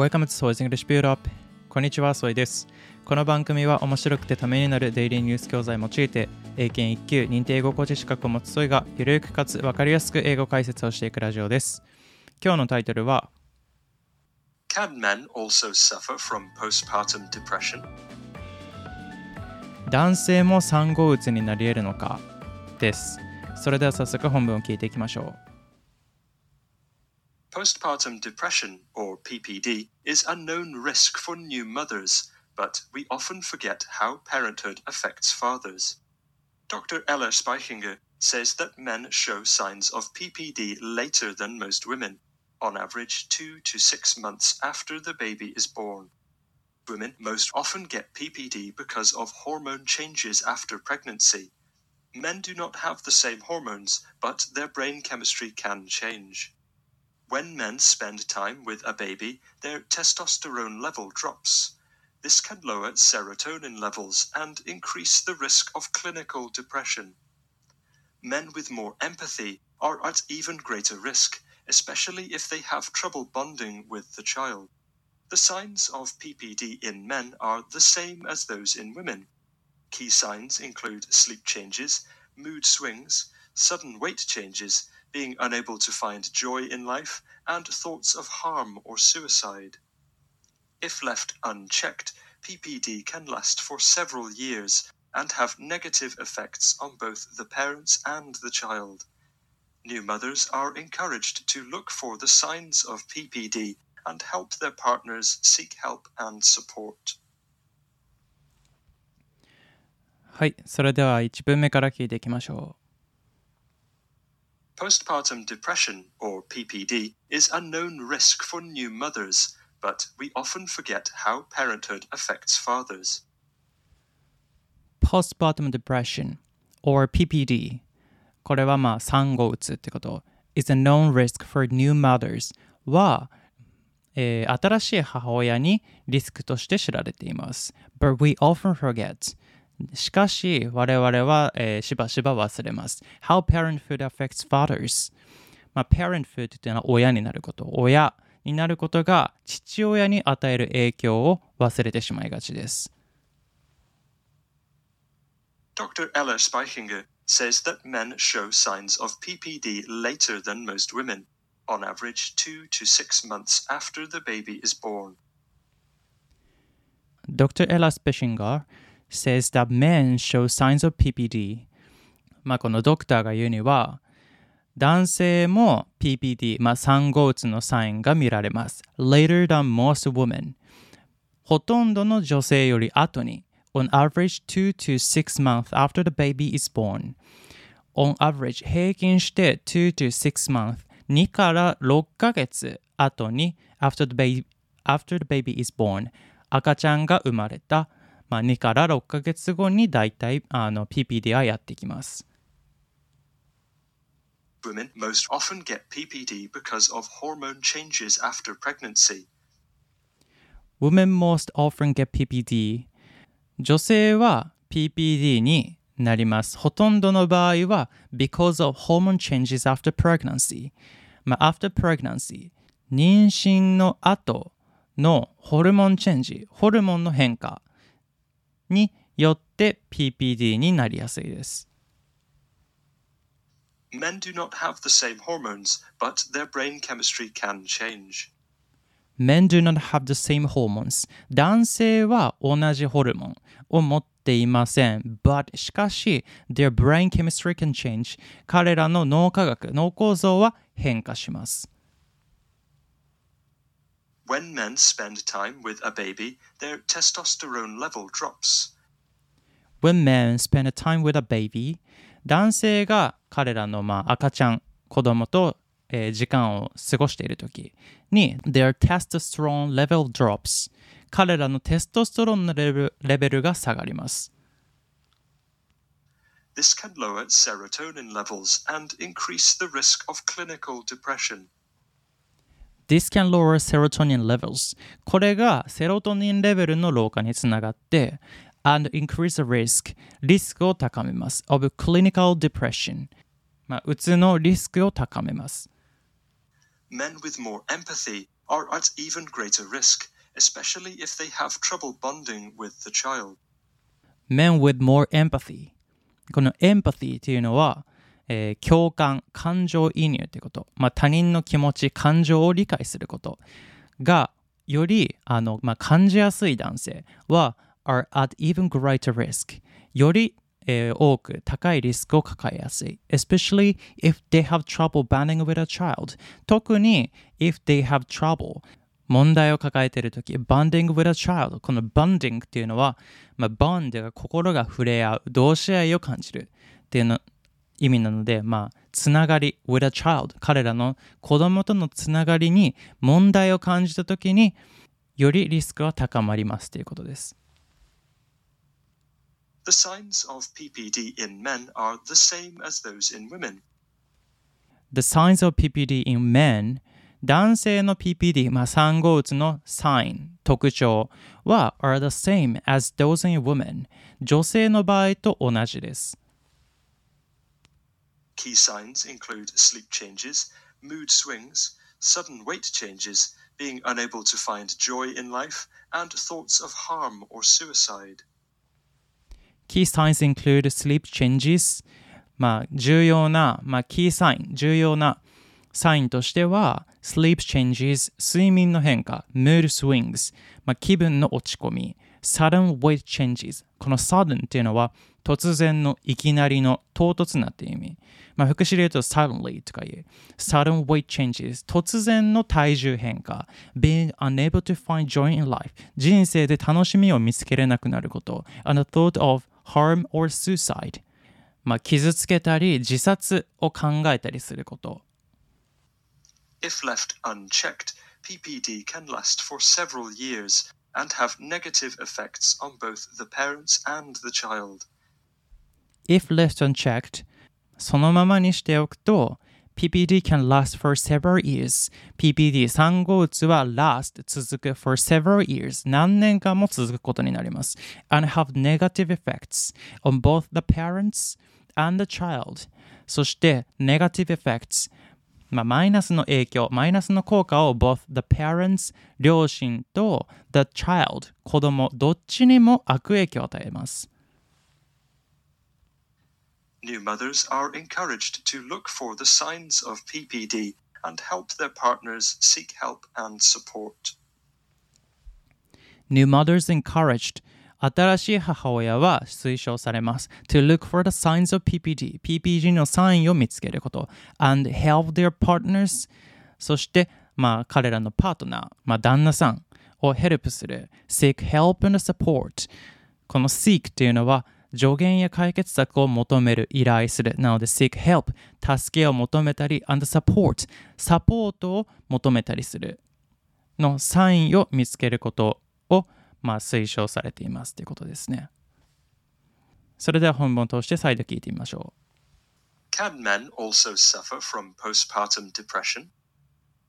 Welcome to Soy's English Build Up こんにちは、ソイです。この番組は面白くてためになるデイリーニュース教材を用いて英検1級認定英語講師資格を持つソイがゆるくかつわかりやすく英語解説をしていくラジオです。今日のタイトルは Can men also suffer from postpartum depression? 男性も産後うつになり得るのか？です。それでは早速本文を聞いていきましょう。Postpartum depression, or PPD, is a known risk for new mothers, but we often forget how parenthood affects fathers. Dr. Ella Speichinger says that men show signs of PPD later than most women, on average two to six months after the baby is born. Women most often get PPD because of hormone changes after pregnancy. Men do not have the same hormones, but their brain chemistry can change. When men spend time with a baby, their testosterone level drops. This can lower serotonin levels and increase the risk of clinical depression. Men with more empathy are at even greater risk, especially if they have trouble bonding with the child. The signs of PPD in men are the same as those in women. Key signs include sleep changes, mood swings, sudden weight changes, being unable to find joy in life, and thoughts of harm or suicide. If left unchecked, PPD can last for several years and have negative effects on both the parents and the child. New mothers are encouraged to look for the signs of PPD and help their partners seek help and support. はい、それでは1文目から聞いていきましょ Postpartum depression, or PPD, is a known risk for new mothers, but we often forget how parenthood affects fathers. う。Postpartum Depression or PPD これはまあ産後うつってこと is a known risk for new mothers は、えー新しい母親にリスクとして知られています。But we often forget しかし我々は、えーしばしば忘れます。How parenthood affects fathers まあ、parenthood っていうのは親になること、親になることが父親に与える影響を忘れてしまいがちです。Dr. Ella Speichinger says that men show signs of PPD later than most women, on average two to six months after the baby is born. Dr. Ella Speshinger says that men show signs of PPD. まあこのドクターが言うには、男性も PPD、まあ産後うつのサインが見られます。later than most women. ほとんどの女性より後に、on average 2 to 6 months after the baby is born. on average 平均して2 to 6 months 2から6ヶ月後に after the baby, after the baby is born 赤ちゃんが生まれた、まあ、2から6ヶ月後にだいたいあの PPD はやってきます。Women most often get PPD because of hormone changes after pregnancy. Women most often get PPD 女性は PPD になります。ほとんどの場合は because of hormone changes after pregnancy まあ after pregnancy 妊娠の後のホルモンチェンジホルモンの変化によって PPD になりやすいです。Men do not have the same hormones, but their brain chemistry can change. Men do not have the same hormones. 男性は同じホルモンを持っていません。But しかし、their brain chemistry can change. 彼らの脳科学、脳構造は変化します。When men spend time with a baby, their testosterone level drops. When men spend time with a baby, 男性が彼らの、まあ、赤ちゃん、子供と、えー時間を過ごしているときに、their testosterone level drops. 彼らのテストステロンのレベルレベルが下がります。 This can lower serotonin levels and increase the risk of clinical depression. This can lower serotonin levels. これがセロトニンレベルの老化につながって、and increase the risk. リスクを高めます。of clinical depression. まあ、うつのリスクを高めます。 Men with more empathy are at even greater risk, especially if they have trouble bonding with the child. Men with more empathy この empathy っていうのは、 えー共感、感情移入ということ、まあ、他人の気持ち、感情を理解することがよりあの、まあ、感じやすい男性は are at even greater risk より、えー多く高いリスクを抱えやすい especially if they have trouble bonding with a child 特に if they have trouble 問題を抱えているとき、bonding with a child。この bonding っていうのは、まあ、bond が心が触れ合う、同志愛を感じるっていうの意味なので、まあ、つながり with a child。彼らの子供とのつながりに問題を感じたときに、よりリスクは高まりますということです。The signs of PPD in men are the same as those in women. The signs of PPD in men 男性の PPD、まあ、産後うつの sign 特徴は are the same as those in women 女性の場合と同じです。Key signs include sleep changes, mood swings, sudden weight changes, being unable to find joy in life, and thoughts of harm or suicide. Key signs include sleep changes まあ重要な、まあ、キーサイン重要なサインとしては sleep changes 睡眠の変化 mood swings まあ気分の落ち込み sudden weight changes この sudden っていうのは 突然のいきなりの唐突なっていう意味まあ副詞で言うと suddenly とかいう sudden weight changes 突然の体重変化 being unable to find joy in life 人生で楽しみを見つけれなくなること and the thought of harm or suicide まあ傷つけたり自殺を考えたりすること If left unchecked, PPD can last for several years and have negative effects on both the parents and the child. If left unchecked そのままにしておくと PPD can last for several years PPD 産後うつは last 続く for several years 何年間も続くことになります and have negative effects on both the parents and the child そして negative effects まあ、マイナスの影響、マイナスの効果を both the parents 両親と the child 子供どっちにも悪影響を与えます。New mothers are encouraged to look for the signs of PPD and help their partners seek help and support. New mothers encouraged 新しい母親は推奨されます。to look for the signs of PPD PPD のサインを見つけること and help their partners そして、まあ、彼らのパートナー、まあ、旦那さんをヘルプする seek help and support この seek っていうのは 助言や解決策を求める、依頼する。なので seek help 助けを求めたり and support サポートを求めたりするのサインを見つけることをまあ、推奨されていますということですね。それでは本文を通して再度聞いてみましょう Can men also suffer from postpartum depression?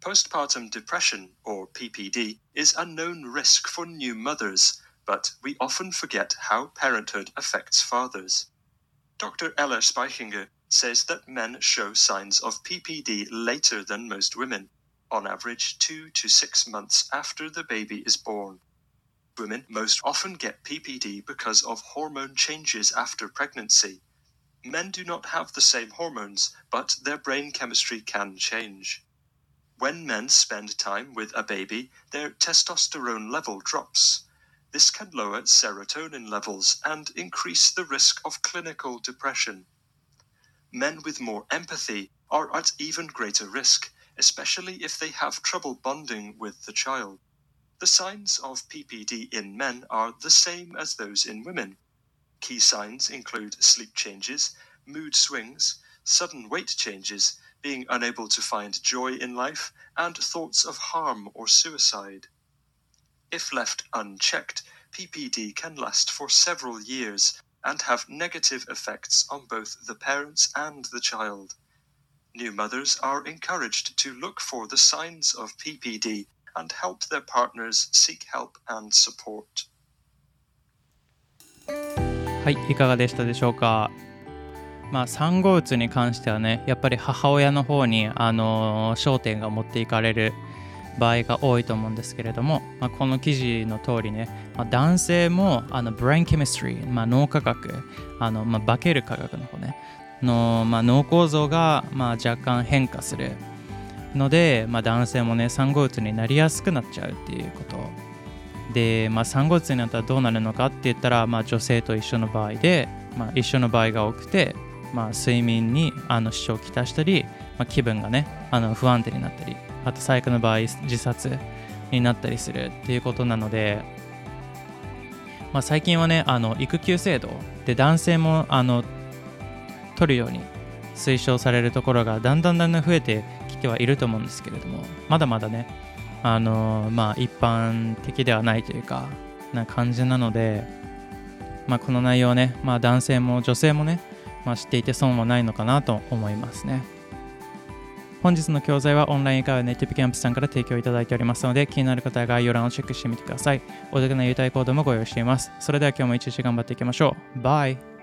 Postpartum depression, or PPD, is a known risk for new mothers, but we often forget how parenthood affects fathers. Dr. Ella Speichinger says that men show signs of PPD later than most women, on average two to six months after the baby is born. Women most often get PPD because of hormone changes after pregnancy. Men do not have the same hormones, but their brain chemistry can change. When men spend time with a baby, their testosterone level drops. This can lower serotonin levels and increase the risk of clinical depression. Men with more empathy are at even greater risk, especially if they have trouble bonding with the child. The signs of PPD in men are the same as those in women. Key signs include sleep changes, mood swings, sudden weight changes, being unable to find joy in life, and thoughts of harm or suicide. If left unchecked, PPD can last for several years and have negative effects on both the parents and the child. New mothers are encouraged to look for the signs of PPD and help their partners seek help and support. う。はい、いかがでしたでしょうかまあ、産後うつに関してはね、やっぱり母親の方に、あのー焦点が持っていかれる 場合が多いと思うんですけれども、まあ、この記事の通りね、まあ、男性もあのブレインケミストリー、まあ、脳科学あの、まあ、化ける科学の方ねの、まあ、脳構造が、まあ、若干変化するので、まあ、男性もね産後うつになりやすくなっちゃうっていうこと。で、まあ、産後うつになったらどうなるのかって言ったら、まあ、女性と一緒の場合で、まあ、一緒の場合が多くて、まあ、睡眠にあの支障をきたしたり、まあ、気分がねあの不安定になったりあと最悪の場合自殺になったりするっていうことなので、まあ、最近はねあの育休制度で男性もあの取るように推奨されるところがだんだんだんだん増えてきてはいると思うんですけれどもまだまだねあのまあ一般的ではないというかな感じなので、まあ、この内容はね、まあ、男性も女性もね、まあ、知っていて損はないのかなと思いますね。本日の教材はオンライン英会話ネイティブキャンプさんから提供いただいておりますので気になる方は概要欄をチェックしてみてください。お得な優待コードもご用意しています。それでは今日も一日頑張っていきましょう。バイ